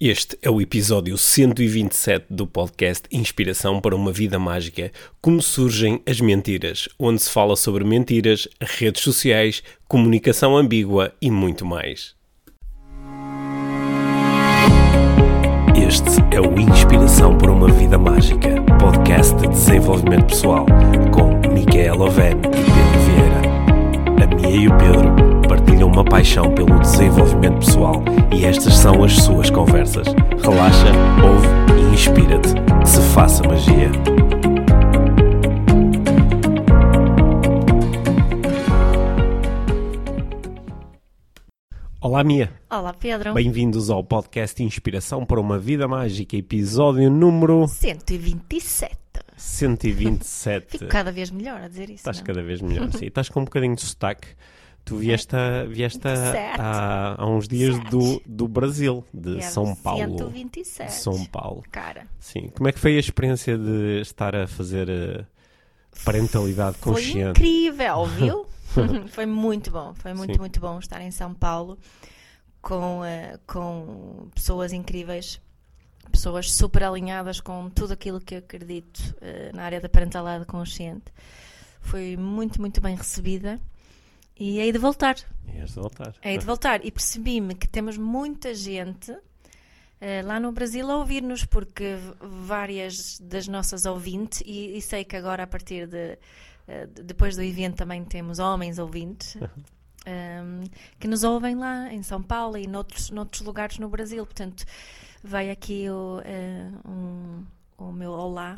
Este é o episódio 127 do podcast Inspiração para uma Vida Mágica Como Surgem as Mentiras, onde se fala sobre mentiras, redes sociais, comunicação ambígua e muito mais. Este é o Inspiração para uma Vida Mágica, podcast de desenvolvimento pessoal, com Micaela Oven e Pedro Vieira. A Mia e o Pedro partilham uma paixão pelo desenvolvimento pessoal e estas são as suas conversas. Relaxa, ouve e inspira-te. Que se faça magia. Olá, Mia. Olá, Pedro. Bem-vindos ao podcast Inspiração para uma Vida Mágica, episódio número 127. 127. Fico cada vez melhor a dizer isso. Estás não? cada vez melhor, sim. Estás com um bocadinho de sotaque. Tu vieste, a- vieste a- há, uns dias do, do Brasil, de São Paulo. 127. De São Paulo. Cara, Sim. Como é que foi a experiência de estar a fazer eh, parentalidade foi consciente? incrível, viu? foi muito bom. Foi muito, Sim. muito bom estar em São Paulo com, eh, com pessoas incríveis. Pessoas super alinhadas com tudo aquilo que eu acredito eh, na área da parentalidade consciente. Foi muito, muito bem recebida. E hei de voltar. Ias voltar. Hei de voltar e percebi-me que temos muita gente eh, lá no Brasil a ouvir-nos, porque várias das nossas ouvintes, e, e sei que agora a partir de, de- depois do evento também temos homens ouvintes, ehm, que nos ouvem lá em São Paulo e noutros, noutros lugares no Brasil. Portanto, vai aqui o, eh, um- o meu olá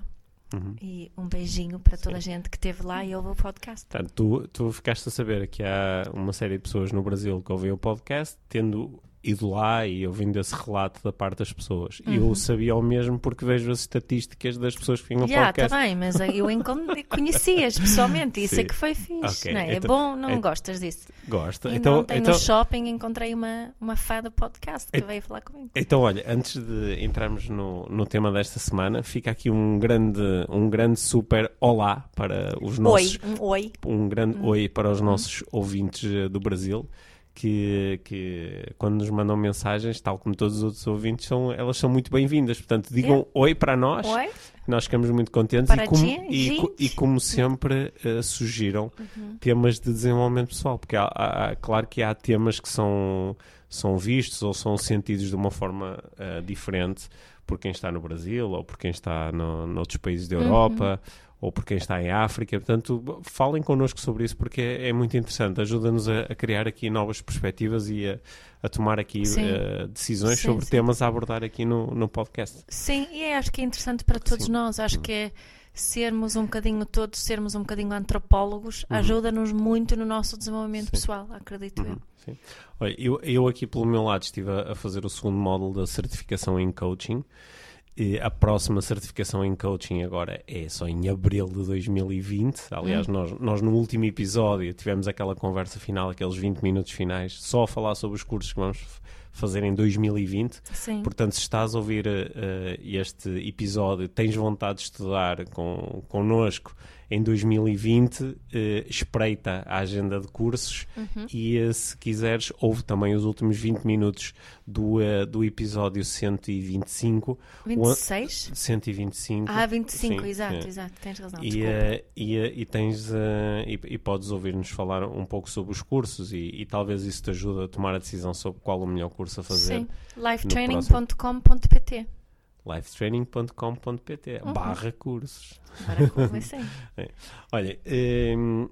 Uhum. e um beijinho para toda a gente que esteve lá e ouve o podcast. Portanto, tu, tu ficaste a saber que há uma série de pessoas no Brasil que ouvem o podcast, tendo ido lá e ouvindo esse relato da parte das pessoas. E eu sabia o mesmo porque vejo as estatísticas das pessoas que ao Já, podcast. tá bem, mas eu conhecias pessoalmente, isso Sim. é que foi fixe, Ok, não é? É então- bom, não então- gostas disso? Gosta. E Então, ontem então, no shopping encontrei uma, uma fã do podcast que veio falar comigo. Então, olha, antes de entrarmos no, no tema desta semana, fica aqui um grande, um grande super olá para os nossos. Oi, um oi. Um grande oi para os nossos ouvintes eh, do Brasil. Que, que quando nos mandam mensagens, tal como todos os outros ouvintes, são, elas são muito bem-vindas. Portanto, digam oi para nós, Oi? nós ficamos muito contentes. E, como, e, e como sempre, sugiram Uhum. temas de desenvolvimento pessoal, porque há, há- claro que há temas que são, são vistos ou são sentidos de uma forma eh, diferente por quem está no Brasil ou por quem está no, noutros países da Europa ou por quem está em África. Portanto, falem connosco sobre isso porque é, é muito interessante. Ajuda-nos a, a criar aqui novas perspectivas e a, a tomar aqui eh, decisões Sim, sobre sim. temas a abordar aqui no, no podcast. Sim, e é, acho que é interessante para todos Sim. nós. Acho que é sermos um bocadinho todos, sermos um bocadinho antropólogos, ajuda-nos muito no nosso desenvolvimento Sim. pessoal, acredito eu. Uhum, sim. Olha, eu, eu aqui pelo meu lado estive a, a fazer o segundo módulo da certificação em coaching. A próxima certificação em coaching agora é só em abril de 2020. Aliás, nós, nós no último episódio tivemos aquela conversa final, aqueles 20 minutos finais, só a falar sobre os cursos que vamos fazer em 2020. Sim. Portanto, se estás a ouvir eh, este episódio, tens vontade de estudar com, connosco em 2020, eh, espreita a agenda de cursos Uhum. e eh, se quiseres, ouve também os últimos 20 minutos do, eh, do episódio 125. 26? 125. Ah, 25, Sim, exato, é. exato, tens razão. E, eh, e, e tens eh, e, e podes ouvir-nos falar um pouco sobre os cursos e, e talvez isso te ajude a tomar a decisão sobre qual o melhor curso a fazer. Sim, lifetraining.com.pt. lifetraining.com.pt Uhum. barra cursos. Agora comecei. Olha, hum,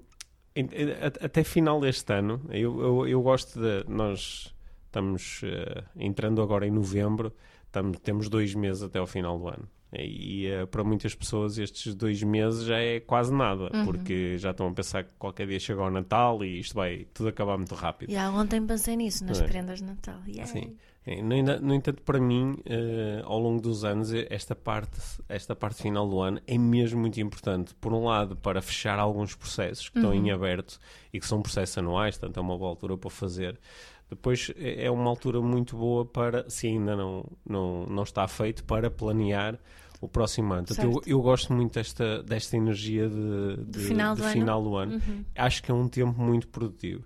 em- em- a- até final deste ano, eu, eu, eu gosto de. Nós estamos eh, entrando agora em novembro, estamos, temos dois meses até ao final do ano. E eh, para muitas pessoas estes dois meses já é quase nada, Uhum. porque já estão a pensar que qualquer dia chega ao Natal e isto vai tudo acabar muito rápido. E ontem pensei nisso, nas é? prendas de Natal. Yay. Sim. É, No, no entanto, para mim, eh, ao longo dos anos, eh, esta parte, esta parte final do ano é mesmo muito importante. Por um lado, para fechar alguns processos que estão em aberto e que são processos anuais, portanto é uma boa altura para fazer. Depois é é uma altura muito boa para, se ainda não, não, não está feito, para planear o próximo ano. Portanto, eu, eu gosto muito desta, desta energia de, de- final de do ano. final do ano. Uhum. Acho que é um tempo muito produtivo.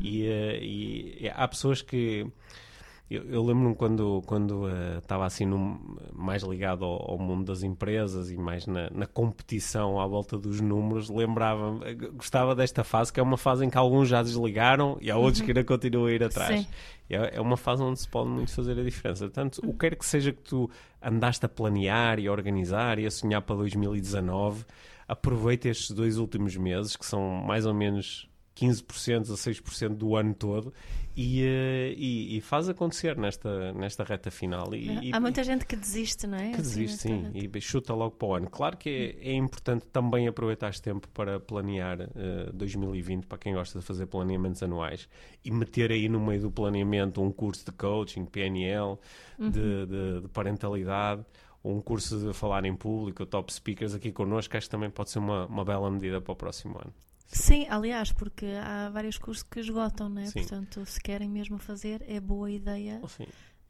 E, eh, e há pessoas que Eu, eu lembro-me quando quando uh, estava assim num, mais ligado ao, ao, mundo das empresas e mais na, na competição à volta dos números, lembrava gostava desta fase, que é uma fase em que alguns já desligaram e há outros uhum. que ainda continuam a ir atrás. Sim. É, é uma fase onde se pode muito fazer a diferença. Portanto, o que quer que seja que tu andaste a planear e a organizar e a sonhar para 2019, aproveita estes dois últimos meses, que são mais ou menos 15% a 6% do ano todo e, uh, e, e, faz acontecer nesta, nesta reta final. E, Há muita gente que desiste, não é? Que assim, desiste, sim, e chuta logo para o ano. Claro que é, é importante também aproveitar este tempo para planear uh, eh, 2020, para quem gosta de fazer planeamentos anuais, e meter aí no meio do planeamento um curso de coaching, PNL, uhum. de, de, de parentalidade um curso de falar em público, top speakers aqui connosco, acho que também pode ser uma, uma bela medida para o próximo ano. Sim, aliás, porque há vários cursos que esgotam, né? Portanto, se querem mesmo fazer, é boa idea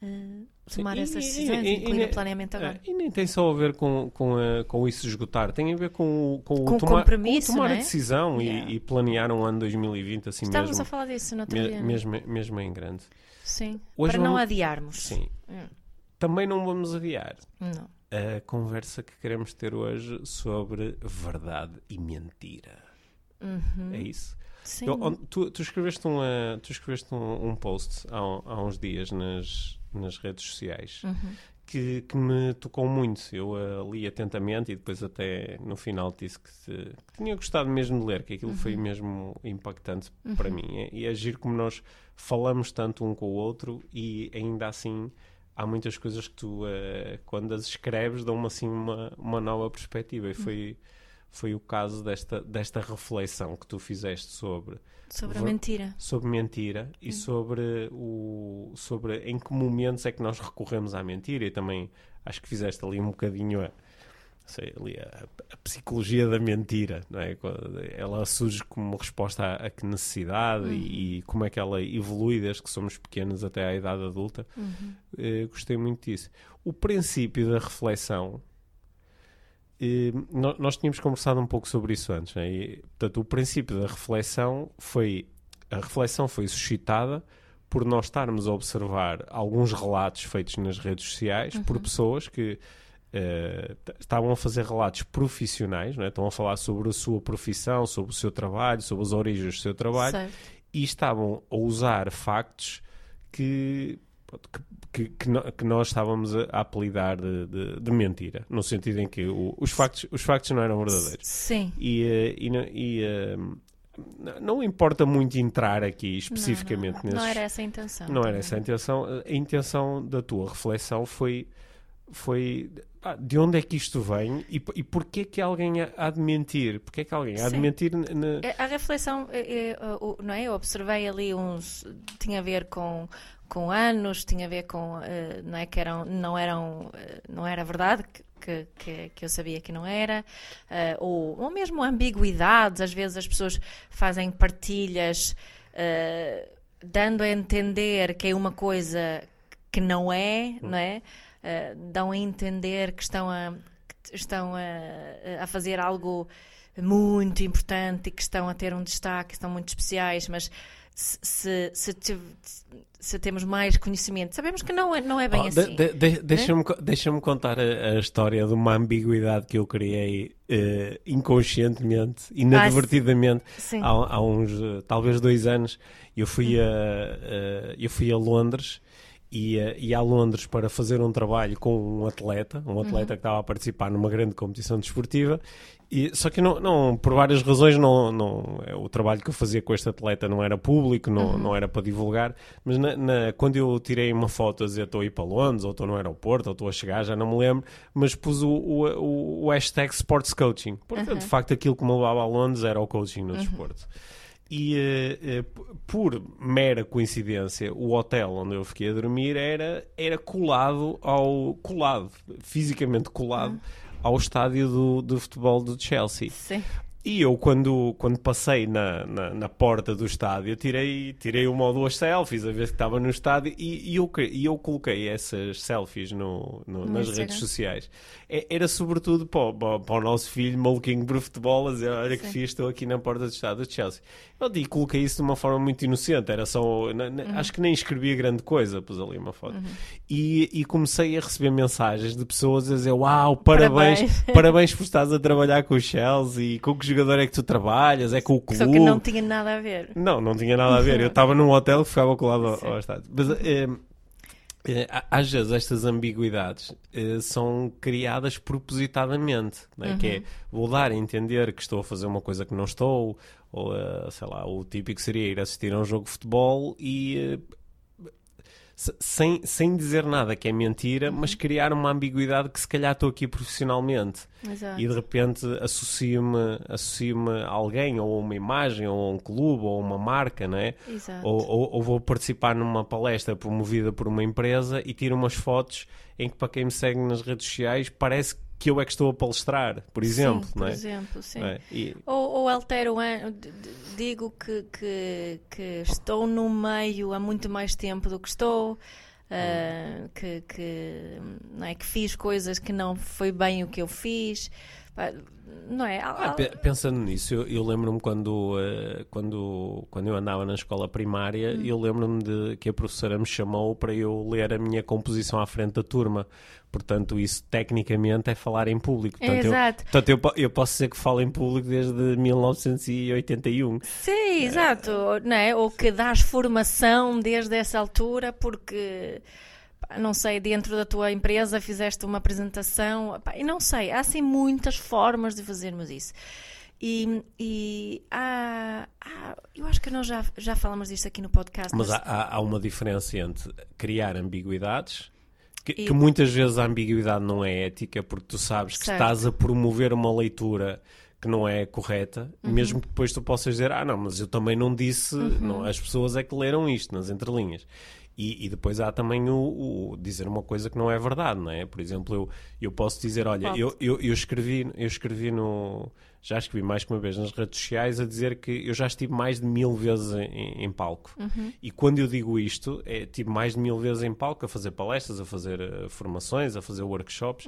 uh, tomar essas decisões, e, incluir o planeamento agora. E nem tem só a ver com, com, uh, com isso esgotar, tem a ver com, com, com o tomar, compromisso, com tomar é? a decisão yeah. e, planear um ano 2020 assim Estávamos mesmo. a falar disso no outro me, dia. Mesmo, mesmo em grande. Sim, Hoje para vamos, não adiarmos. Sim. Hum. Também não vamos adiar. Não. A conversa que queremos ter hoje sobre verdade e mentira. Uhum. É isso. Sim. Eu, tu, tu, escreveste, uma, tu escreveste um, um post há, há, uns dias nas, nas redes sociais uhum. que, que, me tocou muito. Eu uh, li atentamente e depois até no final disse que, te, que tinha gostado mesmo de ler, que aquilo uhum. foi mesmo impactante para uhum. mim. E agir como nós falamos tanto um com o outro e ainda assim há muitas coisas que tu, uh, quando as escreves, dão-me assim uma, uma nova perspectiva. E uhum. Foi o caso desta, desta reflexão que tu fizeste sobre sobre a mentira sobre mentira e hum. sobre o sobre em que momentos é que nós recorremos à mentira e também acho que fizeste ali um bocadinho a, sei, ali a, a psicologia da mentira não é ela surge como resposta a, a que necessidade uhum. e, e, como é que ela evolui desde que somos pequenos até à idade adulta uhum. uh, gostei muito disso o princípio da reflexão nós tínhamos conversado um pouco sobre isso antes, né? e, portanto, o princípio da reflexão foi a reflexão foi suscitada por nós estarmos a observar alguns relatos feitos nas redes sociais uhum. por pessoas que uh, estavam a fazer relatos profissionais, né? estão a falar sobre a sua profissão, sobre o seu trabalho, sobre as origens do seu trabalho certo. e estavam a usar factos que que, que, que, nós estávamos a, apelidar de, de, de, mentira, no sentido em que o, os, factos, os factos não eram verdadeiros. Sim. E, eh, e, e eh, não importa muito entrar aqui especificamente não, não, não. não era essa a intenção. Não era essa a intenção. A intenção da tua reflexão foi, foi de onde é que isto vem e, e porquê que alguém há de mentir? Porquê que alguém há de mentir? Na... É, a reflexão, é, não é? Eu observei ali uns. tinha a ver com com anos, tinha a ver com, uh, não é que eram, não eram, uh, não era verdade que, que, que, eu sabia que não era, uh, ou, ou mesmo ambiguidades, às vezes as pessoas fazem partilhas dando a entender que é uma coisa que não é, não é? dão a entender que estão a, que estão a, a fazer algo muito importante e que estão a ter um destaque, estão muito especiais, mas se, se, se, se, temos mais conhecimento. Sabemos que não é, não é bem oh, assim. De, de, Deixa-me né? deixa contar a, a, história de uma ambiguidade que eu criei uh, inconscientemente, inadvertidamente, ah, há, há, uns, uh, talvez dois anos. Eu fui, a, uh, eu fui a Londres ia, ia a Londres para fazer um trabalho com um atleta, um atleta uhum. que estava a participar numa grande competição desportiva, e, só que não, não, por várias razões não, não, é, o trabalho que eu fazia com este atleta não era público, não, uhum. não era para divulgar, mas na, na, quando eu tirei uma foto a dizer estou a ir para Londres, ou estou no aeroporto, ou estou a chegar, já não me lembro, mas pus o, o, o hashtag Sports Coaching, porque uhum. de facto aquilo que me levava a Londres era o coaching no uhum. desporto. E uh, por mera coincidência, o hotel onde eu fiquei a dormir era, era colado ao. colado, fisicamente colado, uhum. Ao estádio do, do futebol do Chelsea. Sim. E eu, quando, quando passei na, na, na porta do estádio, tirei, tirei uma ou duas selfies a ver que estava no estádio e, e, eu, e eu coloquei essas selfies no, no, nas Instagram. redes sociais. É- Era sobretudo para, o- para, o- para o nosso filho maluquinho por futebol, a dizer: Olha que fiz, estou aqui na porta do estádio de Chelsea. Eu e coloquei isso de uma forma muito inocente, era só. na- na- Uhum. Acho que nem escrevia grande coisa, pus ali uma foto. E, e comecei a receber mensagens de pessoas a dizer: Uau, parabéns, Parabéns." parabéns por estás a trabalhar com o Chelsea, com que jogador é que tu trabalhas, é com o clube. Só que não tinha nada a ver. Não, não tinha nada a ver. Eu estava num hotel que ficava colado ao, ao estádio. Mas, eh, a- às vezes estas ambiguidades eh, são criadas propositadamente, não é? que é vou dar a entender que estou a fazer uma coisa que não estou, ou sei lá, o típico seria ir assistir a um jogo de futebol e sem, sem dizer nada que é mentira, mas criar uma ambiguidade que se calhar estou aqui profissionalmente Exato. e de repente associo-me associo a alguém, ou a uma imagem, ou a um clube, ou a uma marca, não é? Exato. Ou, ou- ou vou participar numa palestra promovida por uma empresa e tiro umas fotos em que, para quem me segue nas redes sociais, parece que eu é que estou a palestrar, por exemplo, sim, não por é? exemplo, sim. É? E- Ou, ou altero, digo que, que, que estou no meio há muito mais tempo do que estou, ah, que, que, não é, que fiz coisas que não foi bem o que eu fiz, não é? Ah, pensando nisso, eu, eu lembro-me quando, eh, quando, quando eu andava na escola primária, Hum. eu lembro-me de que a professora me chamou para eu ler a minha composição à frente da turma. Portanto, isso tecnicamente é falar em público. É, Portanto, eu, exato. portanto eu, eu posso dizer que falo em público desde 1981. Sim, exato, não é? Ou que dás formação desde essa altura porque, não sei, dentro da tua empresa fizeste uma apresentação, pá, e não sei, há assim muitas formas de fazermos isso. E, e há, há- eu acho que nós já, já falamos disto aqui no podcast, Mas há, há- há uma diferença entre criar ambiguidades, que, E- que muitas vezes a ambiguidade não é ética, porque tu sabes que Certo. estás a promover uma leitura que não é correta, Uhum. mesmo que depois tu possas dizer, ah não, mas eu também não disse, Uhum. não, as pessoas é que leram isto nas entrelinhas. E, e depois há também o, o dizer uma coisa que não é verdade, não é? Por exemplo, eu, eu posso dizer, olha, eu, eu, eu escrevi, eu escrevi no. Já escrevi mais que uma vez nas redes sociais a dizer que eu já estive mais de mil vezes em, em palco. E quando eu digo isto, é tive mais de mil vezes em palco a fazer palestras, a fazer eh, formações, a fazer workshops.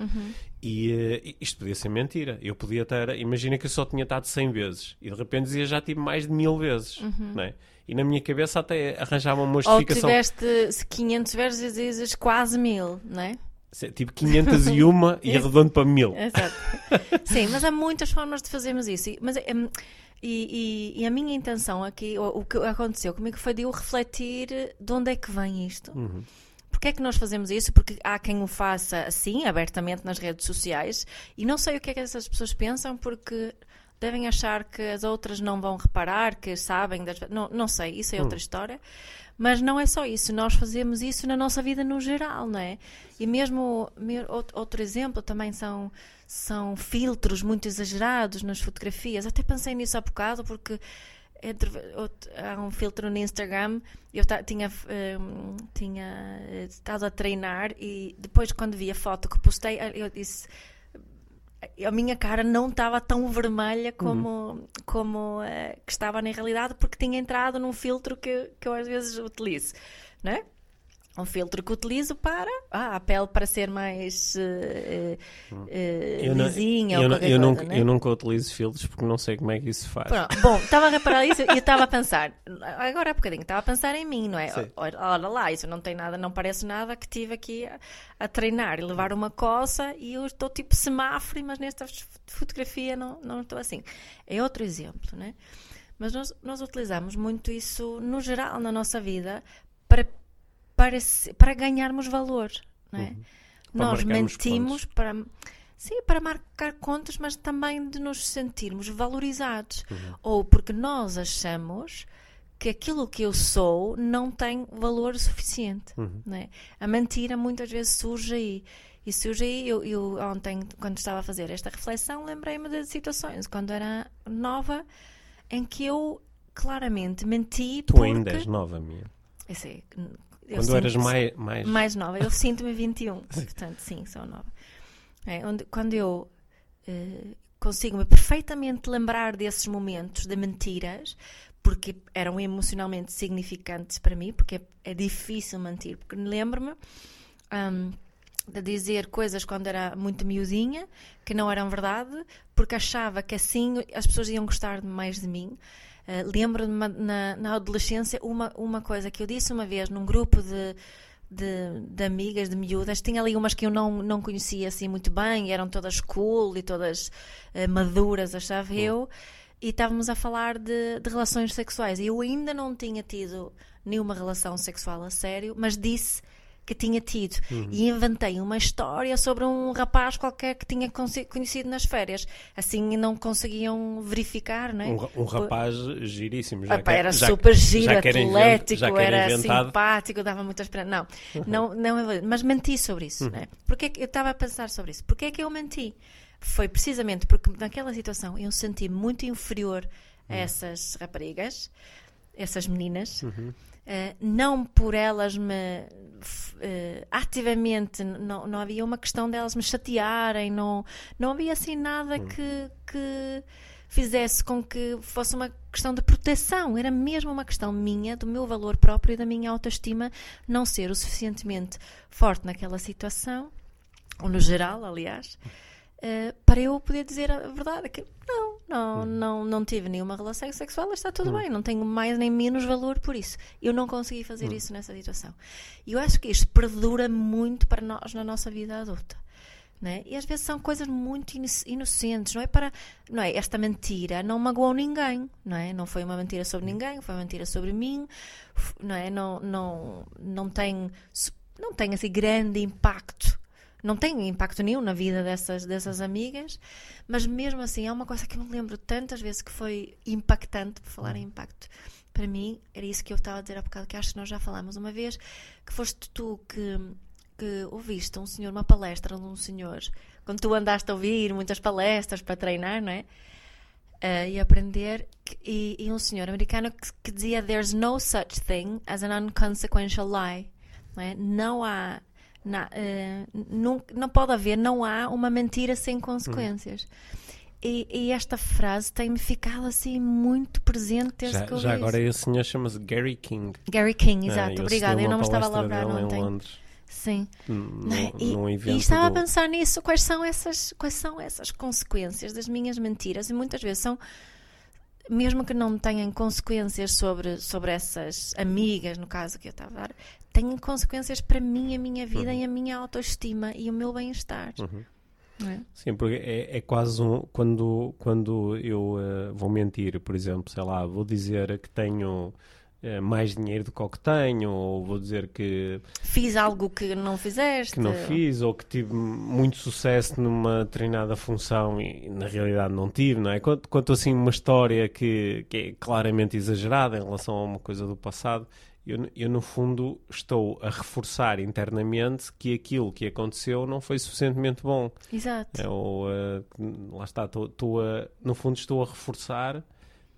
E eh, isto podia ser mentira. Eu podia ter. Imagina que eu só tinha estado 100 vezes e de repente dizia já tive mais de mil vezes. Não é? E na minha cabeça até arranjava uma ou justificação. tiveste se 500 vezes e dizes quase mil, não é? Tipo 501 e arredondo para mil. Exato. Sim, mas há muitas formas de fazermos isso. Mas, hum, e, e- e a minha intenção aqui, o, o que aconteceu comigo foi de eu refletir de onde é que vem isto. Uhum. Porquê é que nós fazemos isso? Porque há quem o faça assim, abertamente nas redes sociais, e não sei o que é que essas pessoas pensam, porque devem achar que as outras não vão reparar, que sabem das... Não, não sei, isso é outra história. Mas não é só isso, nós fazemos isso na nossa vida no geral, não é? E mesmo, me- out- outro exemplo também são, são filtros muito exagerados nas fotografias. Até pensei nisso há bocado, porque entre, há um filtro no Instagram. Eu tinha, hum, tinha eh, estado a treinar e depois, quando vi a foto que postei, eh, eu disse. A minha cara não estava tão vermelha como, como eh, que estava na realidade, porque tinha entrado num filtro que, que eu às vezes utilizo, não é? Um filtro que utilizo para ah, a pele para ser mais eh, eh, Eu, não- lisinha eu, ou não- eu nunca, não é? eu nunca utilizo filtros porque não sei como é que isso faz. Pronto, Bom, estava a reparar isso e estava a pensar, agora há bocadinho, estava a pensar em mim, não é? Sim. Olha, lá, isso não tem nada, não parece nada que estive aqui a, a treinar e levar uma coça e eu estou tipo semáforo, mas nesta fotografia não, não estou assim. É outro exemplo, né? Mas nós, nós utilizamos muito isso no geral na nossa vida para, para, para ganharmos valor, não é? Uhum. Nós mentimos para sim, para marcar contas, mas também de nos sentirmos valorizados. Uhum. Ou porque nós achamos que aquilo que eu sou não tem valor suficiente. Uhum. não é? A mentira muitas vezes surge aí. E surge aí, eu, eu ontem, quando estava a fazer esta reflexão, lembrei-me de situações quando era nova em que eu claramente menti Tu porque... ainda és nova, minha. Eu sei, Quando eras mais. mais... mais nova. Eu sinto-me 21, portanto, sim, sou nova. É, onde, quando eu. eh, consigo-me perfeitamente lembrar desses momentos de mentiras, porque eram emocionalmente significantes para mim, porque é, é difícil mentir. Porque lembro-me um, de dizer coisas quando era muito miudinha, que não eram verdade, porque achava que assim as pessoas iam gostar mais de mim. Uh, Lembro-me na, na adolescência uma, uma coisa que eu disse uma vez num grupo de de, de, amigas, de miúdas. Tinha ali umas que eu não, não conhecia assim muito bem, eram todas cool e todas uh, maduras, achava eu. E estávamos a falar de, de relações sexuais. E eu ainda não tinha tido nenhuma relação sexual a sério, mas disse que tinha tido. Uhum. E inventei uma história sobre um rapaz qualquer que tinha conhecido nas férias. Assim não conseguiam verificar, não é? Um, um rapaz giríssimo. Já Opa, era já, super giro, atlético, era inventado. simpático, dava muita esperança. Não, não, não, mas menti sobre isso. Uhum. Não é? Porque eu estava a pensar sobre isso. Porquê é que eu menti? Foi precisamente porque naquela situação eu senti muito inferior a uhum. essas raparigas, essas meninas. Uhum. Uh, não por elas me uh, ativamente não, não havia uma questão delas me chatearem não, não havia assim nada hum. que, que fizesse com que fosse uma questão de proteção era mesmo uma questão minha do meu valor próprio e da minha autoestima não ser o suficientemente forte naquela situação ou no geral aliás uh, para eu poder dizer a verdade que não não, hum. não, não tive nenhuma relação sexual, está tudo hum. bem, não tenho mais nem menos valor por isso. Eu não consegui fazer hum. isso nessa situação. E eu acho que isto perdura muito para nós na nossa vida adulta. Né? E às vezes são coisas muito inocentes, não é para, não é? Esta mentira não magoou ninguém, não é? Não foi uma mentira sobre ninguém, foi uma mentira sobre mim, não é? Não, não, não tem, não tem assim grande impacto não tem impacto nenhum na vida dessas, dessas amigas, mas mesmo assim é uma coisa que eu me lembro tantas vezes que foi impactante, por falar em uhum. impacto. Para mim, era isso que eu estava a dizer há bocado, que acho que nós já falámos uma vez, que foste tu que, que ouviste um senhor, uma palestra de um senhor, quando tu andaste a ouvir muitas palestras para treinar, não é? Uh, e aprender, e, e, um senhor americano que, que dizia: There's no such thing as an unconsequential lie. Não, é? não há não, uh, não, não pode haver, não há uma mentira sem consequências. Hum. E, e, esta frase tem-me ficado assim muito presente desde já, que eu Já agora esse senhor chama-se Gary King. Gary King, ah, exato, obrigada. Eu não me estava a lembrar ontem. Londres. Sim. No, e, e, estava do... a pensar nisso, quais são essas, quais são essas consequências das minhas mentiras? E muitas vezes são mesmo que não tenham consequências sobre, sobre essas amigas, no caso que eu estava a dar, têm consequências para mim, a minha vida uhum. e a minha autoestima e o meu bem-estar. Uhum. É? Sim, porque é, é, quase um. Quando, quando eu uh, vou mentir, por exemplo, sei lá, vou dizer que tenho uh, mais dinheiro do que o que tenho, ou vou dizer que. Fiz algo que não fizeste. Que não fiz, ou que tive muito sucesso numa treinada função e na realidade não tive, não é? Conto, conto assim uma história que, que é claramente exagerada em relação a uma coisa do passado eu, eu, no fundo estou a reforçar internamente que aquilo que aconteceu não foi suficientemente bom. Exato. É, ou, uh, lá está, estou, estou a, no fundo estou a reforçar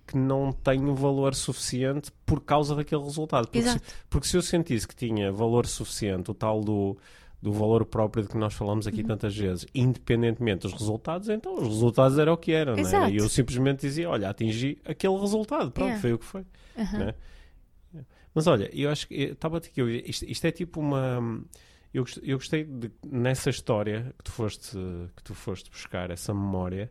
que não tenho valor suficiente por causa daquele resultado. Porque, Exato. Se, porque se eu sentisse que tinha valor suficiente, o tal do, do valor próprio de que nós falamos aqui uhum. tantas vezes, independentemente dos resultados, então os resultados eram o que eram. Não é? E eu simplesmente dizia, olha, atingi aquele resultado, pronto, yeah. foi o que foi. Uhum. Mas olha, eu acho que estava a dizer isto, isto é tipo uma. Eu, eu gostei de, nessa história que tu, foste, que tu foste buscar, essa memória,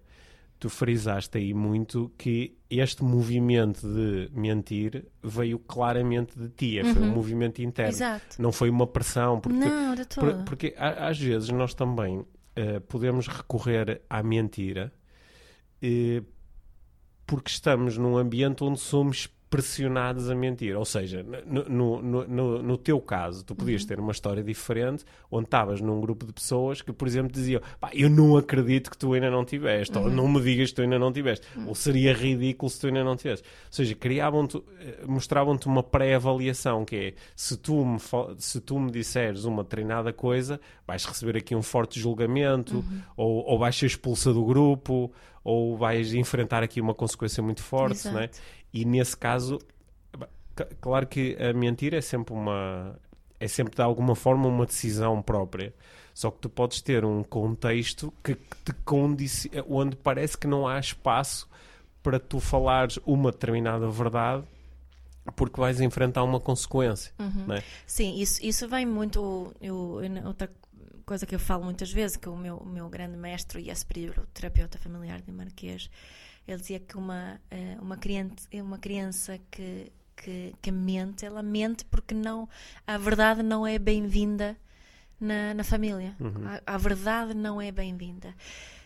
tu frisaste aí muito que este movimento de mentir veio claramente de ti, uhum. foi um uhum. movimento interno. Exato. Não foi uma pressão. Porque, Não, de todo. Por, porque às vezes nós também uh, podemos recorrer à mentira uh, porque estamos num ambiente onde somos pressionados a mentir. Ou seja, no, no, no, no teu caso, tu podias uhum. ter uma história diferente onde estavas num grupo de pessoas que, por exemplo, diziam eu não acredito que tu ainda não tiveste, uhum. ou não me digas que tu ainda não tiveste, uhum. ou seria ridículo se tu ainda não tiveste. Ou seja, criavam-te, eh, mostravam-te uma pré-avaliação que é se tu, me, se tu me disseres uma treinada coisa, vais receber aqui um forte julgamento, uhum. ou, ou vais ser expulsa do grupo, ou vais enfrentar aqui uma consequência muito forte, Exato. não é? E nesse caso, claro que a mentira é sempre uma é sempre de alguma forma uma decisão própria. Só que tu podes ter um contexto que, te condici... onde parece que não há espaço para tu falares uma determinada verdade porque vais enfrentar uma consequência. Uhum. É? Sim, isso, isso vem muito. Eu, eu, outra coisa que eu falo muitas vezes, que o meu, o meu grande mestre e esse período, terapeuta familiar de Marquês, ele dizia que uma, eh, uma, criança, uma criança que, que, que mente, ela mente porque não, a verdade não é bem-vinda na, na família. Uhum. A, a, verdade não é bem-vinda.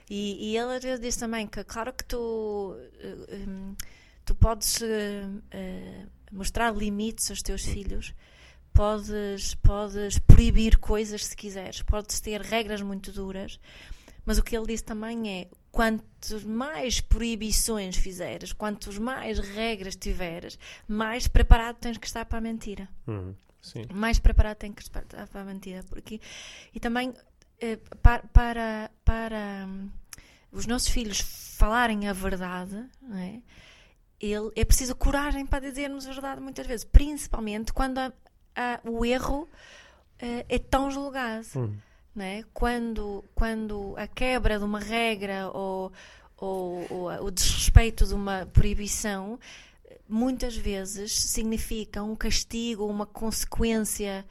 E, e ele às vezes diz também que, claro que tu, uh, um, tu podes uh, uh, mostrar limites aos teus filhos, podes, podes proibir coisas se quiseres, podes ter regras muito duras, mas o que ele disse também é quantos mais proibições fizeres, quantos mais regras tiveres, mais preparado tens que estar para a mentira. Uhum, mais preparado tens que estar para a mentira. Porque, e também eh, para, para, para um, os nossos filhos falarem a verdade, não é? Ele, é preciso coragem para dizermos a verdade muitas vezes, principalmente quando a, a, o erro uh, é tão julgado. Uhum né? quando, quando a quebra de uma regra ou, ou, ou o desrespeito de uma proibição muitas vezes significa um castigo, uma consequência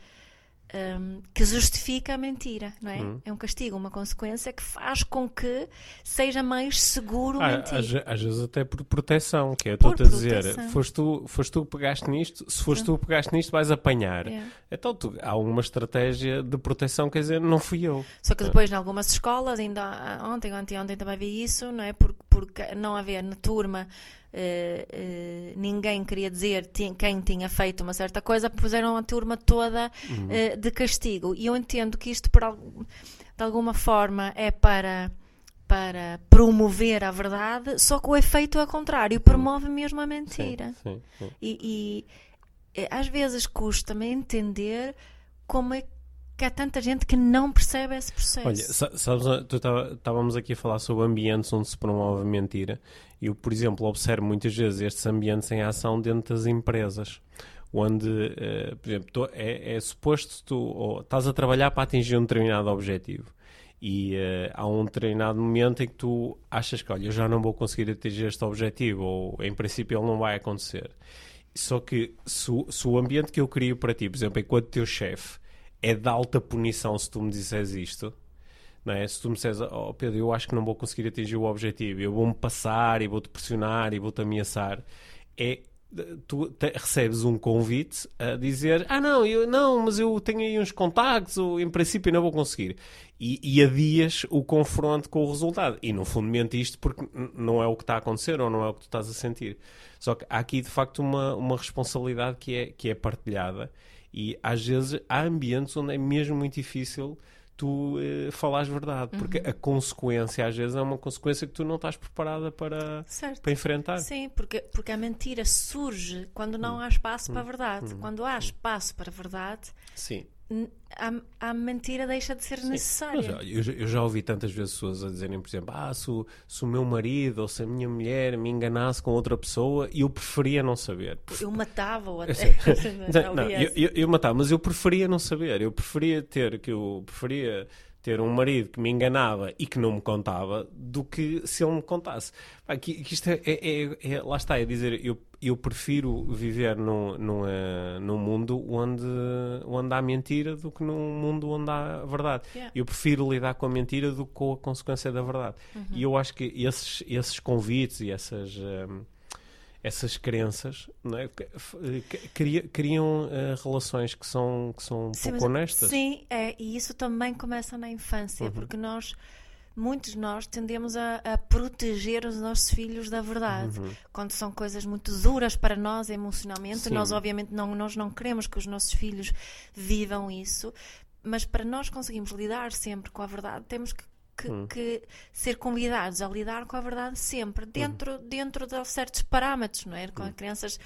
um, que justifica a mentira, não é? Uhum. É um castigo, uma consequência que faz com que seja mais seguro ah, mentir. Às, às, vezes até por proteção, que é estou-te a dizer, foste tu, foste tu que pegaste nisto, se foste tu que pegaste nisto vais apanhar. Yeah. Então tu, há uma estratégia de proteção, quer dizer, não fui eu. Só que depois, em algumas escolas, ainda ontem, ontem, ontem também vi isso, não é? Porque, porque não haver na turma Uh, ninguém queria dizer quem tinha feito uma certa coisa, puseram a turma toda uhum. uh, de castigo. E eu entendo que isto, por, de alguma forma, é para, para promover a verdade, só que o efeito é contrário, promove mesmo a mentira. Sim, sim, sim. E, e às vezes custa-me entender como é que há tanta gente que não percebe esse processo. Olha, sabes, tu estávamos aqui a falar sobre ambientes onde se promove mentira. Eu, por exemplo, observo muitas vezes estes ambientes em ação dentro das empresas, onde, uh, por exemplo, é, é, suposto tu ou, estás a trabalhar para atingir um determinado objetivo e uh, há um determinado momento em que tu achas que, olha, eu já não vou conseguir atingir este objetivo ou, em princípio, ele não vai acontecer. Só que se, se o ambiente que eu crio para ti, por exemplo, enquanto teu chefe, é de alta punição se tu me disseres isto, não é? Se tu me disseres, oh Pedro, eu acho que não vou conseguir atingir o objetivo, eu vou-me passar e vou-te pressionar e vou-te ameaçar, é tu te, recebes um convite a dizer ah não, eu, não, mas eu tenho aí uns contactos, ou, em princípio não vou conseguir. E, e adias o confronto com o resultado. E no fundo mente isto porque não é o que está a acontecer ou não é o que tu estás a sentir. Só que há aqui de facto uma, uma responsabilidade que é, que é partilhada e às vezes há ambientes onde é mesmo muito difícil tu falares verdade, porque uhum. a consequência às vezes é uma consequência que tu não estás preparada para, para enfrentar. Sim, porque, porque a mentira surge quando não há espaço para a verdade. Uhum. Quando há espaço para a verdade, Sim a, a mentira deixa de ser Sim, necessária. Mas, eu, eu, já ouvi tantas vezes pessoas a dizerem, por exemplo, ah, se o, se o meu marido ou se a minha mulher me enganasse com outra pessoa, eu preferia não saber. Eu matava-o até. não, não, eu, eu, eu, matava, mas eu preferia não saber. Eu preferia ter que eu preferia ter um marido que me enganava e que não me contava do que se ele me contasse. Pá, que, que isto é, é, é, é, lá está, é dizer, eu, eu prefiro viver num, num, uh, num mundo onde, onde há mentira do que num mundo onde há verdade. Yeah. Eu prefiro lidar com a mentira do que com a consequência da verdade. Uhum. E eu acho que esses, esses convites e essas. Um, essas crenças não é? criam uh, relações que são, que são sim, pouco honestas. Sim, é, e isso também começa na infância, uhum. porque nós, muitos de nós, tendemos a, a, proteger os nossos filhos da verdade. Uhum. Quando são coisas muito duras para nós emocionalmente, sim. nós obviamente não, nós não queremos que os nossos filhos vivam isso, mas para nós conseguirmos lidar sempre com a verdade, temos que que, hum. que, ser convidados a lidar com a verdade sempre, dentro, hum. dentro de certos parâmetros, não é? Com hum. crianças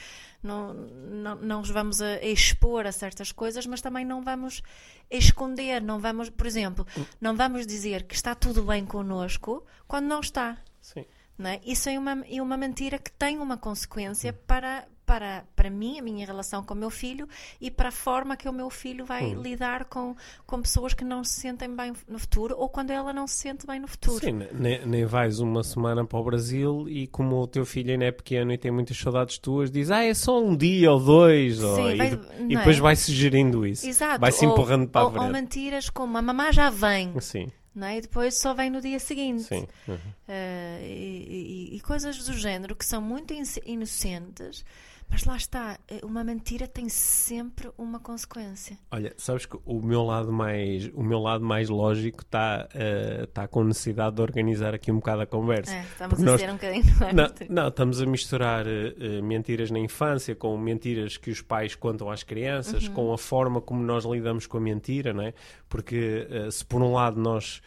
não, não, não os vamos a expor a certas coisas, mas também não vamos esconder, não vamos, por exemplo, hum. não vamos dizer que está tudo bem connosco quando não está. Sim. Não é? Isso é uma, é uma mentira que tem uma consequência hum. para, para, para mim, a minha relação com o meu filho e para a forma que o meu filho vai Hum. lidar com, com pessoas que não se sentem bem no futuro ou quando ela não se sente bem no futuro. Sim, nem, nem vais uma semana para o Brasil e como o teu filho ainda é pequeno e tem muitas saudades tuas, diz, ah, é só um dia ou dois, ou- Sim, e, vai- não e é? depois vai-se gerindo isso. Exato. Vai-se ou- empurrando para a ou, ou frente. mentiras como a mamá já vem, Sim, é? e depois só vem no dia seguinte. sim. uhum. Eh, e, e- e coisas do género que são muito inocentes, mas lá está, eh, uma mentira tem sempre uma consequência. Olha, sabes que o meu lado mais, o meu lado mais lógico está eh, tá com necessidade de organizar aqui um bocado a conversa. É, estamos Porque a nós- ser um bocadinho. Não, não, estamos a misturar eh, mentiras na infância com mentiras que os pais contam às crianças, com a forma como nós lidamos com a mentira, não é? Porque eh, se por um lado nós,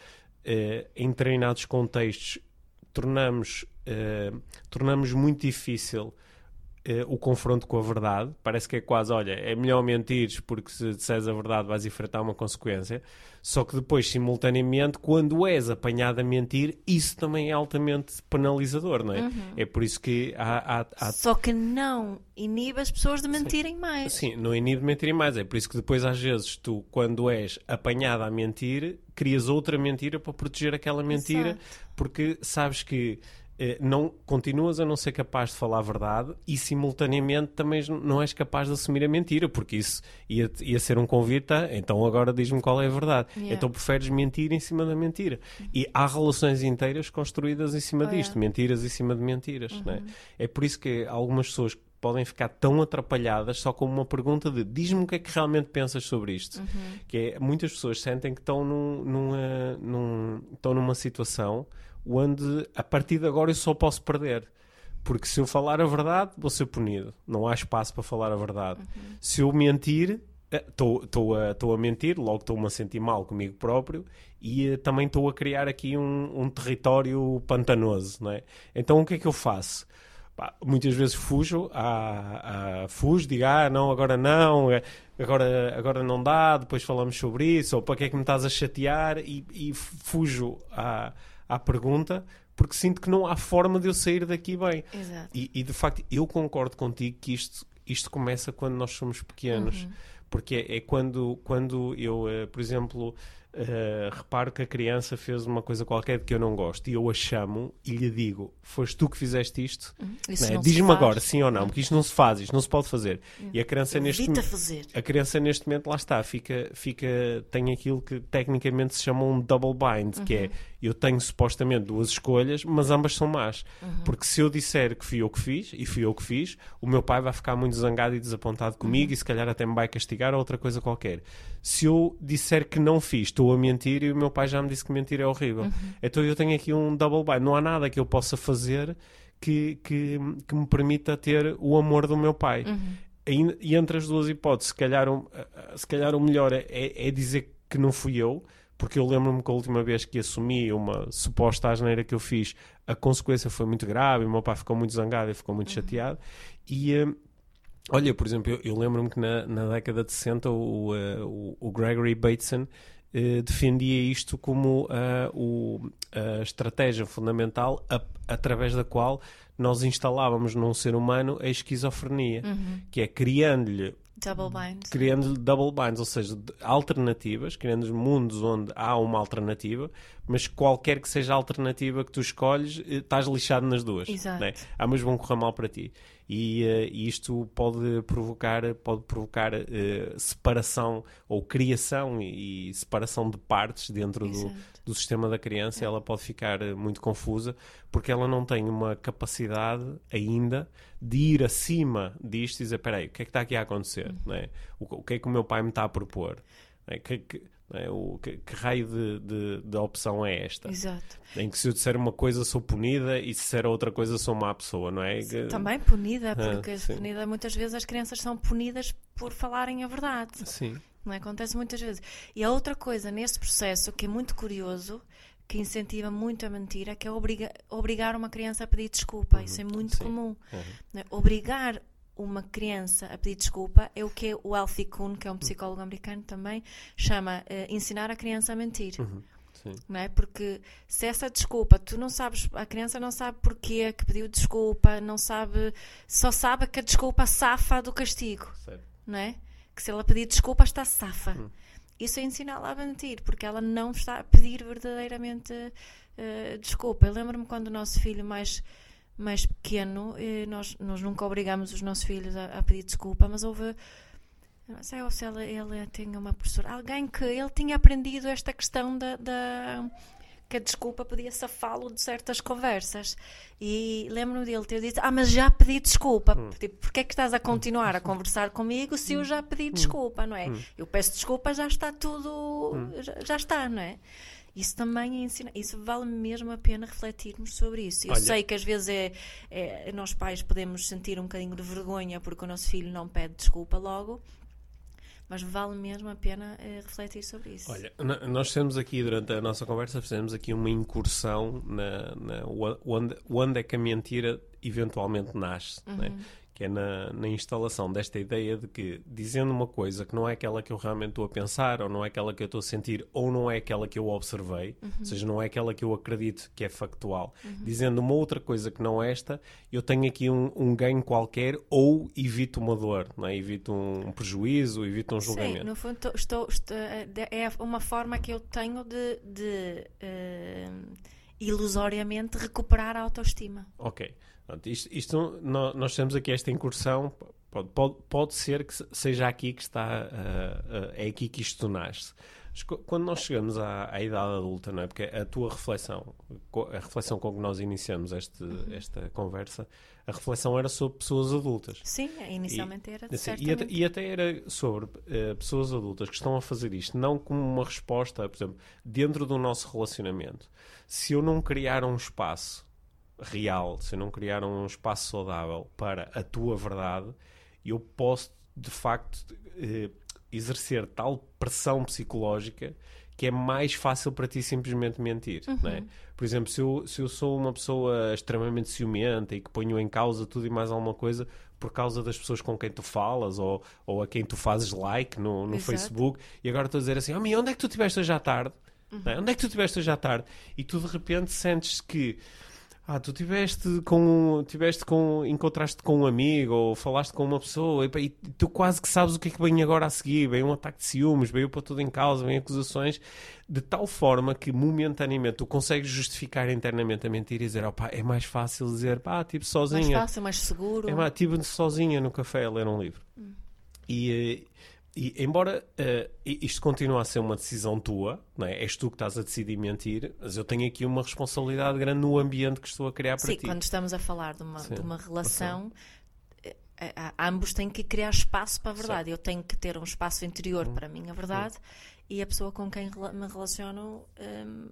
em determinados contextos, tornamos, tornamos muito difícil eh, o confronto com a verdade, parece que é quase, olha, é melhor mentires porque se disseres a verdade vais enfrentar uma consequência, só que depois, simultaneamente, quando és apanhado a mentir, isso também é altamente penalizador, não é? É por isso que há, há, há Só que não inibe as pessoas de mentirem mais. Sim, não é de mentir mais. É por isso que depois, às vezes, tu, quando és apanhada a mentir, crias outra mentira para proteger aquela mentira, Exato. porque sabes que não continuas a não ser capaz de falar a verdade e, simultaneamente, também não és capaz de assumir a mentira, porque isso ia, ia ser um convite a, então agora diz-me qual é a verdade. Yeah. Então preferes mentir em cima da mentira. E há relações inteiras construídas em cima Oh, disto, yeah. mentiras em cima de mentiras. é? é por isso que algumas pessoas podem ficar tão atrapalhadas só com uma pergunta de diz-me o que é que realmente pensas sobre isto. Que é, muitas pessoas sentem que estão, num, numa, num- estão numa situação onde a partir de agora eu só posso perder. Porque se eu falar a verdade, vou ser punido. Não há espaço para falar a verdade. Se eu mentir, estou a, tô a mentir, logo estou-me a sentir mal comigo próprio e eh, também estou a criar aqui um, um território pantanoso. Não é? Então o que é que eu faço? Pá, muitas vezes fujo, a, a, fujo, digo, ah, não, agora não, eh, agora, agora não dá, depois falamos sobre isso, ou para que é que me estás a chatear, e, e fujo à, à pergunta, porque sinto que não há forma de eu sair daqui bem. Exato. E, e, de facto, eu concordo contigo que isto, isto começa quando nós somos pequenos. Porque é, é quando, quando eu, eh, por exemplo, eh, reparo que a criança fez uma coisa qualquer de que eu não gosto e eu a chamo e lhe digo: Foste tu que fizeste isto? É? não se Diz-me agora, sim ou não, porque isto não se faz, isto não se pode fazer. E a criança neste Evita momento. fazer. A criança neste momento lá está, fica, fica, tem aquilo que tecnicamente se chama um double bind, que é eu tenho supostamente duas escolhas, mas ambas são más. Porque se eu disser que fui eu que fiz, e fui eu que fiz, o meu pai vai ficar muito zangado e desapontado comigo e se calhar até me vai castigar ou outra coisa qualquer. Se eu disser que não fiz, estou a mentir e o meu pai já me disse que mentir é horrível. Então eu tenho aqui um double bind. Não há nada que eu possa fazer que, que, que me permita ter o amor do meu pai. E, e entre as duas hipóteses, se calhar, o- se calhar o melhor é, é- é dizer que não fui eu, porque eu lembro-me que a última vez que assumi uma suposta asneira que eu fiz, a consequência foi muito grave, o meu pai ficou muito zangado e ficou muito chateado. E eh, olha, por exemplo, eu, eu lembro-me que na, na década de 60 o, eh, o, o Gregory Bateson eh, defendia isto como ah, o- a estratégia fundamental a- através da qual nós instalávamos num ser humano a esquizofrenia, que é criando-lhe Double bind. criando double binds, ou seja, alternativas, criando mundos onde há uma alternativa, mas qualquer que seja a alternativa que tu escolhes, eh, estás lixado nas duas. Exato. Né? Há mas vão correr mal para ti. E, e isto pode provocar, pode provocar eh, separação ou criação e, e separação de partes dentro Exato. do sistema da criança. Ela pode ficar eh, muito confusa porque ela não tem uma capacidade ainda de ir acima disto e dizer: espera aí, o que é que está aqui a acontecer? Não é? o, o que é que o meu pai me está a propor? É? Que, que- é? O, que, que raio de, de, de opção é esta? Exato. Em que se eu disser uma coisa sou punida e se disser outra coisa sou má pessoa, não é? Que- Também punida, porque Ah, sim. punida, muitas vezes as crianças são punidas por falarem a verdade. Sim. Não é? Acontece muitas vezes. E a outra coisa neste processo que é muito curioso, que incentiva muito a mentira, que é obriga- obrigar uma criança a pedir desculpa. Isso é muito sim. comum. Uhum. é? Obrigar uma criança a pedir desculpa é o que o Alfie Kuhn, que é um psicólogo americano também, chama eh, ensinar a criança a mentir. Sim. Não é? Porque se essa desculpa, tu não sabes, a criança não sabe porquê que pediu desculpa, não sabe, só sabe que a desculpa safa do castigo, Certo. não é? Se ela pedir desculpa está safa. Hum. Isso é ensiná-la a mentir, porque ela não está a pedir verdadeiramente eh, desculpa. Eu lembro-me quando o nosso filho mais mais pequeno, eh, nós, nós nunca obrigamos os nossos filhos a, a pedir desculpa, mas houve não sei se ele, ele tinha uma professora, alguém que ele tinha aprendido esta questão da, da que a desculpa podia safá-lo de certas conversas. E lembro-me dele ter dito: Ah, mas já pedi desculpa. Tipo, porquê é que estás a continuar a conversar comigo se eu já pedi desculpa, não é? Eu peço desculpa, já está tudo. Já, já está, não é? Isso também é ensinar. Isso vale mesmo a pena refletirmos sobre isso. Eu Olha- sei que às vezes é, é- nós pais podemos sentir um bocadinho de vergonha porque o nosso filho não pede desculpa logo, mas vale mesmo a pena eh, refletir sobre isso. Olha, nós fizemos aqui, durante a nossa conversa, fizemos aqui uma incursão na, na- onde, onde é que a mentira eventualmente nasce, né? Que é na, na instalação desta ideia de que, dizendo uma coisa que não é aquela que eu realmente estou a pensar, ou não é aquela que eu estou a sentir, ou não é aquela que eu observei, ou seja, não é aquela que eu acredito que é factual, dizendo uma outra coisa que não esta, eu tenho aqui um, um ganho qualquer, ou evito uma dor, não é? evito um prejuízo, evito um julgamento. Sim, no fundo estou, estou- eh, é uma forma que eu tenho de, de, eh, ilusoriamente recuperar a autoestima. Ok. Pronto, isto, isto nó- nós temos aqui esta incursão. Pode, pode, pode ser que se- seja aqui que está, ah, ah, é aqui que isto nasce. Mas Quando nós chegamos à, à idade adulta, não é? Porque a tua reflexão, a reflexão com que nós iniciamos este, esta conversa, a reflexão era sobre pessoas adultas. Sim, inicialmente era Assim, e, até, e até era sobre eh, pessoas adultas que estão a fazer isto, não como uma resposta, por exemplo, dentro do nosso relacionamento. Se eu não criar um espaço real, se eu não criar um espaço saudável para a tua verdade, eu posso, de facto, eh, exercer tal pressão psicológica que é mais fácil para ti simplesmente mentir. É? Por exemplo, se eu, se eu sou uma pessoa extremamente ciumenta e que ponho em causa tudo e mais alguma coisa por causa das pessoas com quem tu falas ou, ou a quem tu fazes like no, no Exato. Facebook e agora estou a dizer assim, oh, onde é que tu estiveste hoje à tarde? Não é? Onde é que tu estiveste hoje à tarde? E tu de repente sentes que ah, tu tiveste com, tiveste com, encontraste com um amigo ou falaste com uma pessoa e, e tu quase que sabes o que é que vem agora a seguir. Vem um ataque de ciúmes, veio para tudo em causa, vem acusações, de tal forma que momentaneamente tu consegues justificar internamente a mentira e dizer, opá, é mais fácil dizer, pá, tipo mais sozinha. fácil, mais seguro. É, mas estive sozinha no café a ler um livro. E, eh, e embora eh, isto continue a ser uma decisão tua, não é? és tu que estás a decidir mentir, mas eu tenho aqui uma responsabilidade grande no ambiente que estou a criar para Sim, ti. quando estamos a falar de uma, Sim, de uma relação, eh, ambos têm que criar espaço para a verdade. Eu tenho que ter um espaço interior Hum. para a minha verdade e a pessoa com quem me relaciono hum,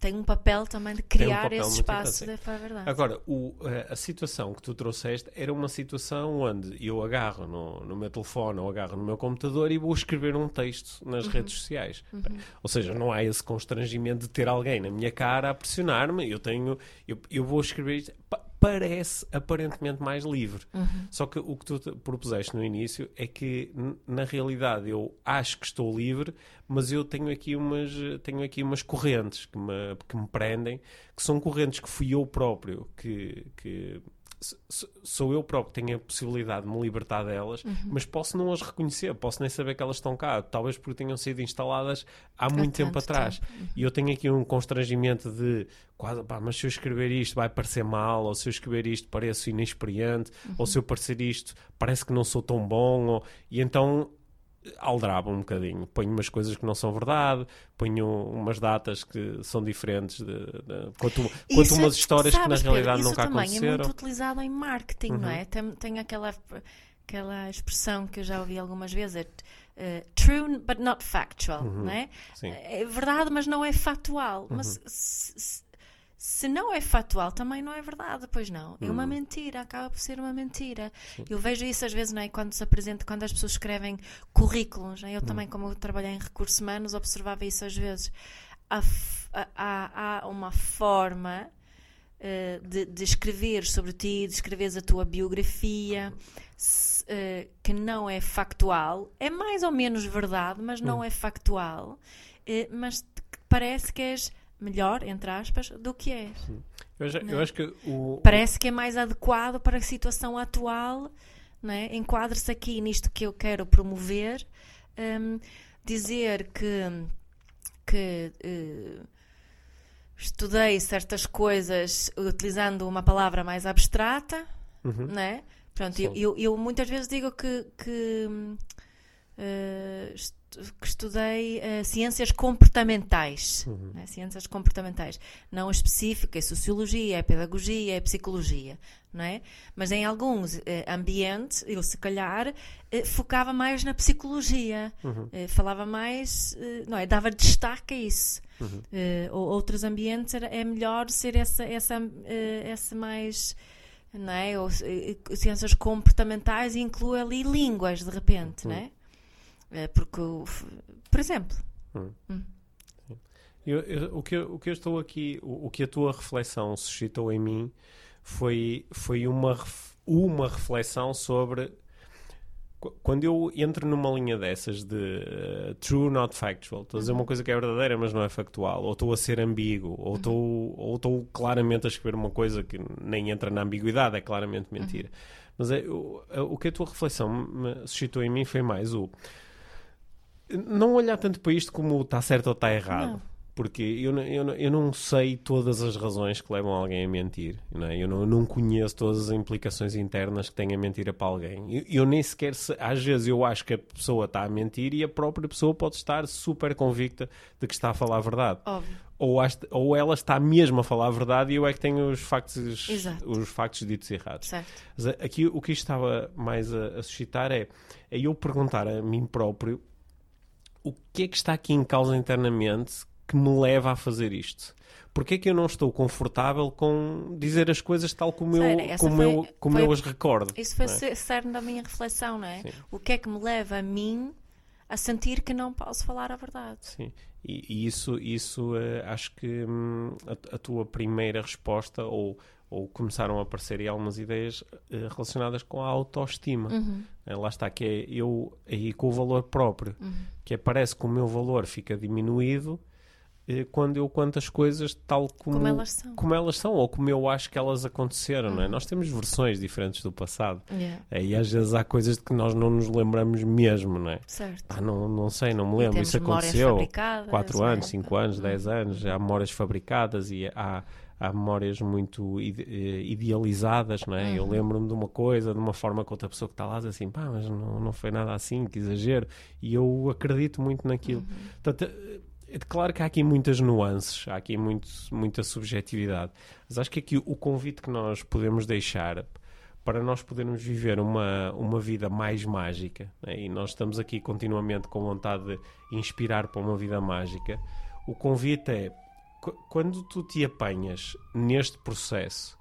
tem um papel também de um criar papel esse espaço importante, de- para a verdade. Agora, o, eh, a situação que tu trouxeste era uma situação onde eu agarro no, no meu telefone ou agarro no meu computador e vou escrever um texto nas Uhum. redes sociais. Ou seja, não há esse constrangimento de ter alguém na minha cara a pressionar-me. Eu tenho, eu, eu vou escrever isto. Pa- Parece aparentemente mais livre. Só que o que tu te propuseste no início é que, na realidade, eu acho que estou livre, mas eu tenho aqui umas, tenho aqui umas correntes que me, que me prendem, que são correntes que fui eu próprio que, que sou eu próprio que tenho a possibilidade de me libertar delas, mas posso não as reconhecer, posso nem saber que elas estão cá, talvez porque tenham sido instaladas há muito tempo atrás. tempo. E eu tenho aqui um constrangimento de quase, pá, mas se eu escrever isto vai parecer mal, ou se eu escrever isto pareço inexperiente, ou se eu parecer isto parece que não sou tão bom, ou... e então aldrabo um bocadinho, ponho umas coisas que não são verdade, ponho umas datas que são diferentes, de, de, conto, conto Isso é- umas histórias que na sabes, Pedro, realidade isso nunca também é aconteceram. muito utilizado em marketing, não Uhum. é? Tem, tem aquela, aquela expressão que eu já ouvi algumas vezes, é eh, true but not factual, Uhum. não é? Sim. É verdade, mas não é factual. Mas Uhum. se, se- se não é factual, também não é verdade, pois não. É uma mentira, acaba por ser uma mentira. Eu vejo isso às vezes, não é? Quando se apresenta, quando as pessoas escrevem currículos, é? eu também, Uhum. como eu trabalhei em recursos humanos, observava isso às vezes. Há, há- há, uma forma eh, de, de escrever sobre ti, de escreveres a tua biografia, se- eh, que não é factual, é mais ou menos verdade, mas Hum. não é factual, eh, mas parece que és melhor, entre aspas, do que és. Eu, acho- eu acho que o. Parece que é mais adequado para a situação atual, é? enquadra-se aqui nisto que eu quero promover. hum, dizer que, que eh, estudei certas coisas utilizando uma palavra mais abstrata, Uhum. não é? Pronto, eu, eu, eu muitas vezes digo que, que, est- que estudei eh, ciências comportamentais, Uhum. né? ciências comportamentais, não específicas, é sociologia, é pedagogia, é psicologia, não é? Mas em alguns eh, ambientes, eu se calhar eh, focava mais na psicologia, Uhum. falava mais, não é? Dava destaque a isso. Uhum. Ou outros ambientes era, é melhor ser essa, essa, essa mais não é? Ou, ciências comportamentais e inclui ali línguas de repente, Uhum. não é? Eh, Porque, por exemplo, Eu- eu- o, que eu, o que eu estou aqui, o, o que a tua reflexão suscitou em mim foi, foi uma, uma reflexão sobre qu- quando eu entro numa linha dessas de eh, true, not factual, estou a dizer uma coisa que é verdadeira, mas não é factual, ou estou a ser ambíguo, ou estou, ou estou claramente a escrever uma coisa que nem entra na ambiguidade, é claramente mentira. Mas é, o, o que a tua reflexão me suscitou em mim foi mais o não olhar tanto para isto como está certo ou está errado. Não. Porque eu, não- eu, eu não sei todas as razões que levam alguém a mentir. Não é? Eu não, não conheço todas as implicações internas que tem a mentira para alguém. Eu, eu nem sequer sei, às vezes eu acho que a pessoa está a mentir e a própria pessoa pode estar super convicta de que está a falar a verdade. óbvio. Ou, acho- ou ela está mesmo a falar a verdade e eu é que tenho os factos, Exato. os factos ditos errados. Certo. Mas a- aqui o que isto estava mais a, a suscitar é, é eu perguntar a mim próprio o que é que está aqui em causa internamente que me leva a fazer isto? Porquê é que eu não estou confortável com dizer as coisas tal como, Sério, eu, como, foi- eu, como foi- eu as recordo? Isso foi é? cerne da minha reflexão, não é? Sim. O que é que me leva a mim a sentir que não posso falar a verdade? Sim, e, e isso, isso eh, acho que hum, a, a tua primeira resposta, ou, ou começaram a aparecer aí algumas ideias eh, relacionadas com a autoestima. Uhum. Eh, lá está, que é eu aí com o valor próprio, Uhum. que é parece que o meu valor fica diminuído quando eu conto as coisas tal como, Como elas são. como elas são, ou como eu acho que elas aconteceram, Uhum. não é? Nós temos versões diferentes do passado. Yeah, Eh, E às vezes há coisas de que nós não nos lembramos mesmo, não é? Certo. Ah, não, não sei, não me lembro. Isso aconteceu. fabricadas, 4 não é? anos, 5 anos, 10 anos, há memórias fabricadas e há, há memórias muito ide- eh, idealizadas, não é? Eu Uhum. lembro-me de uma coisa, de uma forma que outra pessoa que está lá diz assim, pá, mas não, não foi nada assim, que exagero. E eu acredito muito naquilo. Uhum. Portanto, eh, é claro que há aqui muitas nuances, há aqui muito, muita subjetividade, mas acho que aqui o convite que nós podemos deixar para nós podermos viver uma, uma vida mais mágica, né? e nós estamos aqui continuamente com vontade de inspirar para uma vida mágica, o convite é qu- quando tu te apanhas neste processo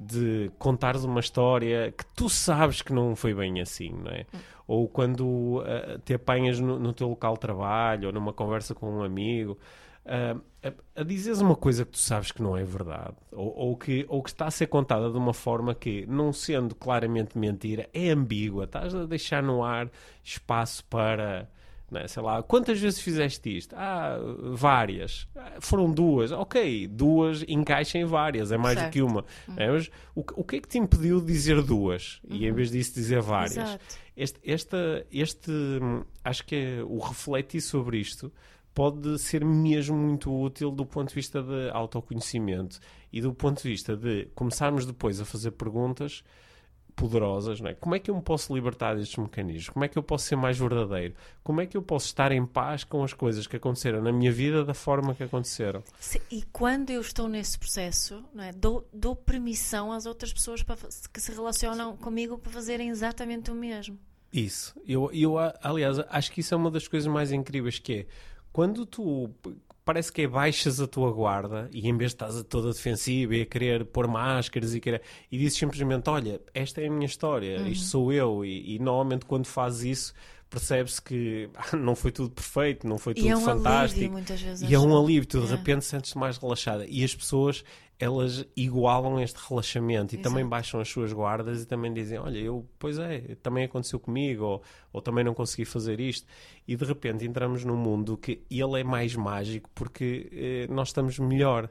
de contares uma história que tu sabes que não foi bem assim, não é? Ou quando ah, te apanhas no, no teu local de trabalho ou numa conversa com um amigo ah, a, a dizeres uma coisa que tu sabes que não é verdade ou, ou que, ou que está a ser contada de uma forma que, não sendo claramente mentira, é ambígua. Estás a deixar no ar espaço para não é? sei lá, quantas vezes fizeste isto? Ah, várias. Ah, Foram duas. Ok, duas encaixam em várias, é mais do Certo. que uma. É, mas o, que- o que é que te impediu de dizer duas e em vez disso dizer várias? Exato. Este, esta, este, acho que é o refletir sobre isto pode ser mesmo muito útil do ponto de vista de autoconhecimento e do ponto de vista de começarmos depois a fazer perguntas poderosas, não é? Como é que eu me posso libertar destes mecanismos? Como é que eu posso ser mais verdadeiro? Como é que eu posso estar em paz com as coisas que aconteceram na minha vida da forma que aconteceram? Se- E quando eu estou nesse processo, não é, dou, dou permissão às outras pessoas para, que se relacionam comigo para fazerem exatamente o mesmo. Isso. Eu, eu, aliás, acho que isso é uma das coisas mais incríveis que é quando tu parece que é baixas a tua guarda e em vez de estás a toda defensiva e a querer pôr máscaras e, querer, e dizes simplesmente, olha, esta é a minha história, isto sou eu e, e normalmente quando fazes isso percebe-se que ah, não foi tudo perfeito, não foi tudo e é um fantástico. Alívio, vezes, e é um alívio, tu de É. repente sentes-te mais relaxada. E as pessoas, elas igualam este relaxamento e Exato. também baixam as suas guardas e também dizem: Olha, eu, pois é, também aconteceu comigo, ou, ou também não consegui fazer isto. E de repente entramos num mundo que ele é mais mágico porque eh, nós estamos melhor.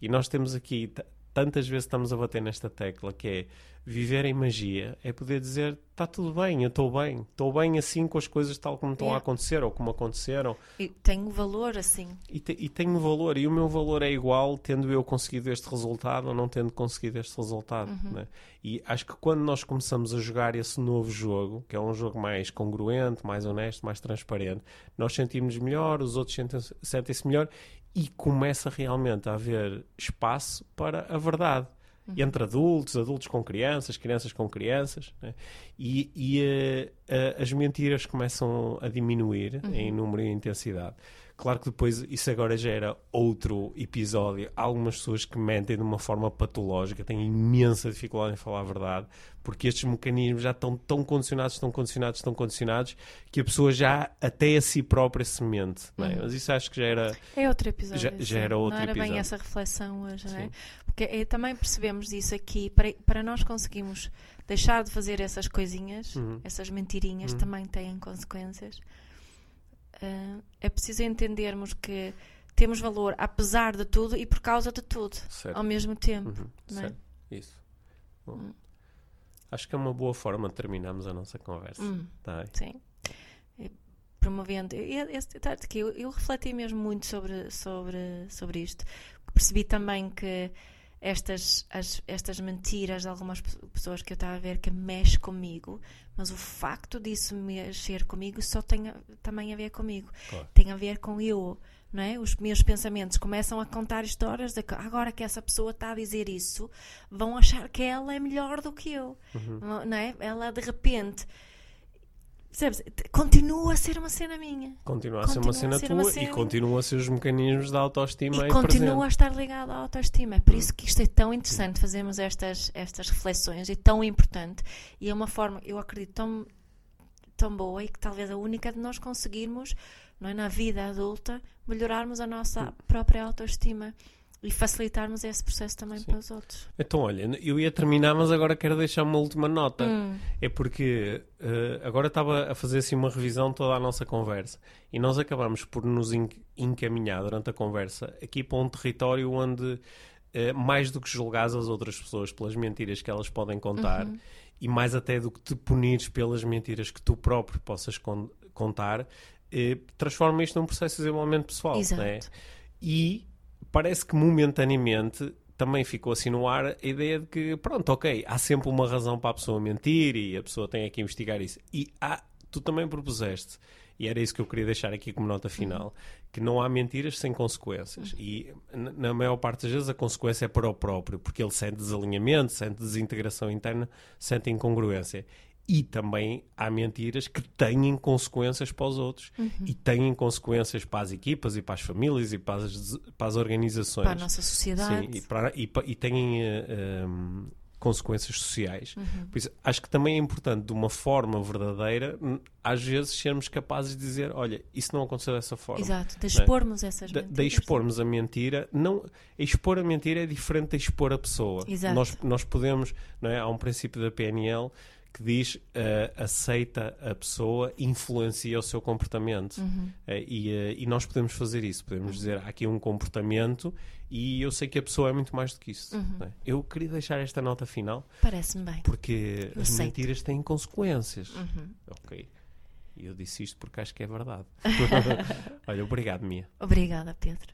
E nós temos aqui, tantas vezes estamos a bater nesta tecla que é viver em magia, é poder dizer está tudo bem, eu estou bem, estou bem assim com as coisas tal como estão a Yeah. acontecer ou como aconteceram E um valor assim. e, te, e tenho valor, e o meu valor é igual tendo eu conseguido este resultado ou não tendo conseguido este resultado. né? E acho que quando nós começamos a jogar esse novo jogo, que é um jogo mais congruente, mais honesto, mais transparente, nós sentimos melhor, os outros sentem- sentem-se melhor e começa realmente a haver espaço para a verdade. Entre adultos, adultos com crianças, crianças com crianças, né? e, e, eh, eh, as mentiras começam a diminuir em número e intensidade. Claro que depois isso agora já era outro episódio. Há algumas pessoas que mentem de uma forma patológica, têm imensa dificuldade em falar a verdade, porque estes mecanismos já estão tão condicionados, tão condicionados, tão condicionados, que a pessoa já até a si própria se mente. é? Mas isso acho que já era. É outro episódio. Já- já era outro Não era bem episódio. essa reflexão hoje, não é? Sim. Porque eh, também percebemos isso aqui. Para, para nós conseguirmos deixar de fazer essas coisinhas, Uhum. essas mentirinhas, Uhum. também têm consequências. Ah, é preciso entendermos que temos valor apesar de tudo e por causa de tudo, Certo. ao mesmo tempo. Uhum, é? certo. Isso. Bom, Acho que é uma boa forma de terminarmos a nossa conversa. Hum. Tá? Sim. E promovendo. esse- tarde que eu, eu refleti mesmo muito sobre, sobre, sobre isto. Percebi também que estas, as- estas mentiras de algumas pe- pessoas que eu estava a ver que mexe comigo, mas o facto disso mexer comigo só tem a- também a ver comigo. Claro. Tem a ver com eu. Não é? Os meus pensamentos começam a contar histórias de que agora que essa pessoa está a dizer isso, vão achar que ela é melhor do que eu. Uhum. Não é? Ela de repente percebes? Continua a ser uma cena minha Continua a ser uma Continua cena a ser tua uma e cena- continua a ser os mecanismos da autoestima e continua a estar ligada à autoestima. É por isso que isto é tão interessante fazermos estas, estas reflexões e tão importante. E é uma forma, eu acredito, tão, tão boa e que talvez a única de nós conseguirmos, não é, na vida adulta, melhorarmos a nossa própria autoestima e facilitarmos esse processo também Sim. para os outros. Então, olha, eu ia terminar, mas agora quero deixar uma última nota. Hum, É porque eh, agora estava a fazer assim uma revisão de toda a nossa conversa e nós acabamos por nos en- encaminhar durante a conversa aqui para um território onde eh, mais do que julgares as outras pessoas pelas mentiras que elas podem contar Uhum. e mais até do que te punires pelas mentiras que tu próprio possas con- contar, eh, transforma isto num processo de desenvolvimento pessoal. Exato. não é? E parece que momentaneamente também ficou assim no ar a ideia de que, pronto, ok, há sempre uma razão para a pessoa mentir e a pessoa tem que investigar isso. E há, tu também propuseste, e era isso que eu queria deixar aqui como nota final, que não há mentiras sem consequências. E na maior parte das vezes a consequência é para o próprio, porque ele sente desalinhamento, sente desintegração interna, sente incongruência. E também há mentiras que têm consequências para os outros e têm consequências para as equipas e para as famílias e para as, para as organizações. para a nossa sociedade. Sim, e, para- e e têm eh, um, consequências sociais. Uhum. Por isso, acho que também é importante, de uma forma verdadeira, às vezes sermos capazes de dizer: olha, isso não aconteceu dessa forma. Exato, de expormos essas De, mentiras. de expormos a mentira, não, expor a mentira é diferente de expor a pessoa. Exato. Nós, nós podemos, não é? Há um princípio da PNL que diz eh, aceita a pessoa, influencia o seu comportamento. Uhum. Eh, e, eh, e nós podemos fazer isso. Podemos dizer há aqui um comportamento e eu sei que a pessoa é muito mais do que isso. Uhum. não é? Eu queria deixar esta nota final Parece-me bem. porque Eu as aceito. mentiras têm consequências. Uhum. Ok. E eu disse isto porque acho que é verdade. Olha, obrigado, Mia. Obrigada, Pedro.